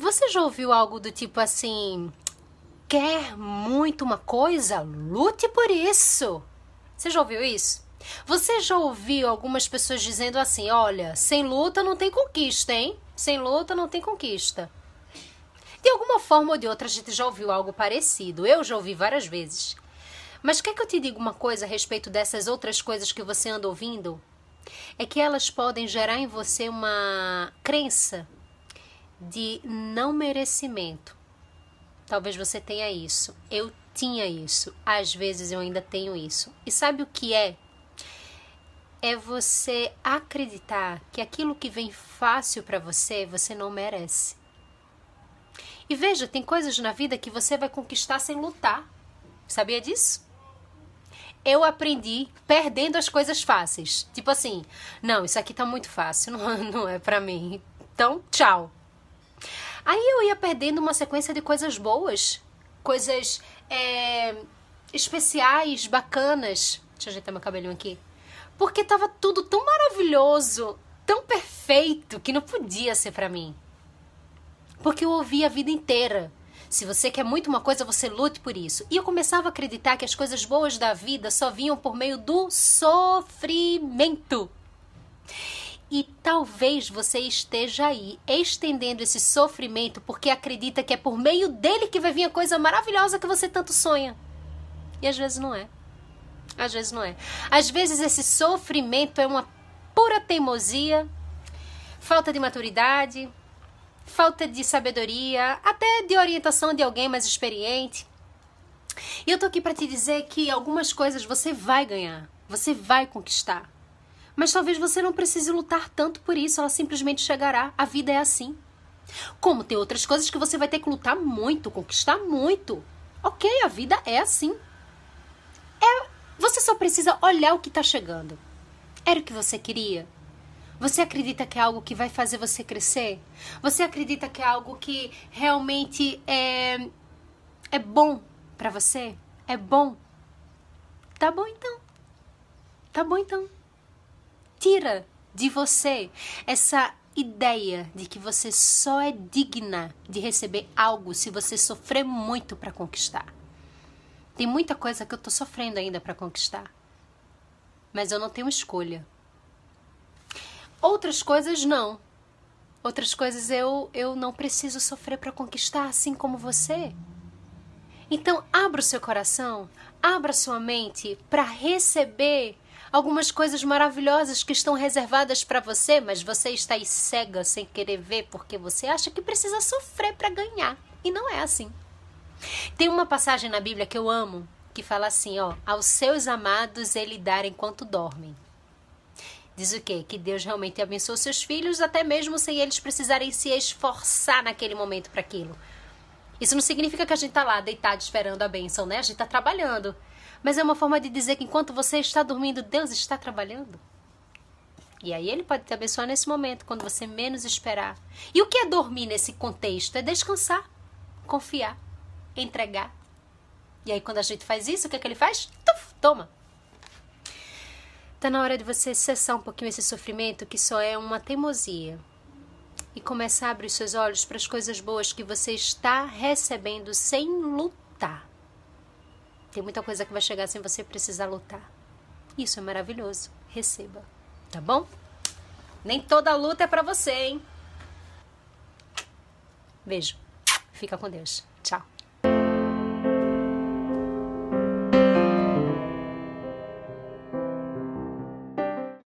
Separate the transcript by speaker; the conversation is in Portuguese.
Speaker 1: Você já ouviu algo do tipo assim: quer muito uma coisa? Lute por isso. Você já ouviu isso? Você já ouviu algumas pessoas dizendo assim: olha, sem luta não tem conquista, hein? Sem luta não tem conquista. De alguma forma ou de outra, a gente já ouviu algo parecido. Eu já ouvi várias vezes. Mas quer que eu te diga uma coisa a respeito dessas outras coisas que você anda ouvindo? É que elas podem gerar em você uma crença de não merecimento. Talvez você tenha isso. Eu tinha isso. Às vezes eu ainda tenho isso. E sabe o que é? É você acreditar que aquilo que vem fácil para você, você não merece. E veja, tem coisas na vida que você vai conquistar sem lutar. Sabia disso? Eu aprendi perdendo as coisas fáceis. Tipo assim, não, isso aqui tá muito fácil, não, não é para mim. Então, tchau. Aí eu ia perdendo uma sequência de coisas boas, coisas é, especiais, bacanas. Deixa eu ajeitar meu cabelinho aqui. Porque tava tudo tão maravilhoso, tão perfeito, que não podia ser para mim. Porque eu ouvi a vida inteira. Se você quer muito uma coisa, você lute por isso. E eu começava a acreditar que as coisas boas da vida só vinham por meio do sofrimento. E talvez você esteja aí estendendo esse sofrimento porque acredita que é por meio dele que vai vir a coisa maravilhosa que você tanto sonha. E às vezes não é. Às vezes não é. Às vezes esse sofrimento é uma pura teimosia, falta de maturidade, falta de sabedoria, até de orientação de alguém mais experiente. E eu tô aqui para te dizer que algumas coisas você vai ganhar, você vai conquistar. Mas talvez você não precise lutar tanto por isso, ela simplesmente chegará. A vida é assim. Como tem outras coisas que você vai ter que lutar muito, conquistar muito. Ok, a vida é assim. É, você só precisa olhar o que está chegando. Era o que você queria? Você acredita que é algo que vai fazer você crescer? Você acredita que é algo que realmente é, é bom para você? É bom? Tá bom então. Tá bom então tira de você essa ideia de que você só é digna de receber algo se você sofrer muito para conquistar. Tem muita coisa que eu tô sofrendo ainda para conquistar. Mas eu não tenho escolha. Outras coisas não. Outras coisas eu eu não preciso sofrer para conquistar assim como você. Então, abra o seu coração, abra sua mente para receber algumas coisas maravilhosas que estão reservadas para você, mas você está aí cega sem querer ver porque você acha que precisa sofrer para ganhar. E não é assim. Tem uma passagem na Bíblia que eu amo, que fala assim, ó, aos seus amados ele dar enquanto dormem. Diz o quê? Que Deus realmente abençoa seus filhos, até mesmo sem eles precisarem se esforçar naquele momento para aquilo. Isso não significa que a gente tá lá deitado esperando a bênção, né? A gente tá trabalhando. Mas é uma forma de dizer que enquanto você está dormindo, Deus está trabalhando. E aí ele pode te abençoar nesse momento, quando você menos esperar. E o que é dormir nesse contexto? É descansar, confiar, entregar. E aí quando a gente faz isso, o que é que ele faz? Tuf, toma. Tá na hora de você cessar um pouquinho esse sofrimento que só é uma teimosia. E começar a abrir os seus olhos para as coisas boas que você está recebendo sem lutar. Tem muita coisa que vai chegar sem você precisar lutar. Isso é maravilhoso. Receba, tá bom? Nem toda luta é para você, hein? Beijo. Fica com Deus. Tchau.